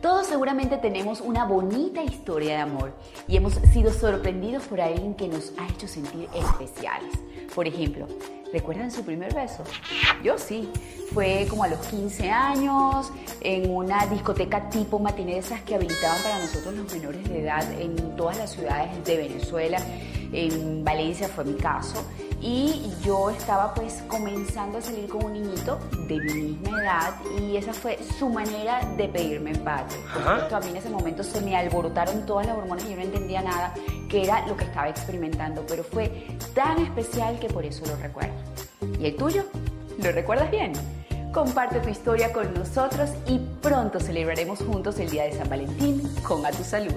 Todos seguramente tenemos una bonita historia de amor y hemos sido sorprendidos por alguien que nos ha hecho sentir especiales. Por ejemplo, ¿recuerdan su primer beso? Yo sí. Fue como a los 15 años, en una discoteca tipo matiné de esas que habilitaban para nosotros los menores de edad en todas las ciudades de Venezuela. En Valencia fue mi caso y yo estaba pues comenzando a salir con un niñito de mi misma edad y esa fue su manera de pedirme empate. Por supuesto, a mí en ese momento se me alborotaron todas las hormonas y yo no entendía nada que era lo que estaba experimentando, pero fue tan especial que por eso lo recuerdo. ¿Y el tuyo? ¿Lo recuerdas bien? Comparte tu historia con nosotros y pronto celebraremos juntos el Día de San Valentín con A Tu Salud.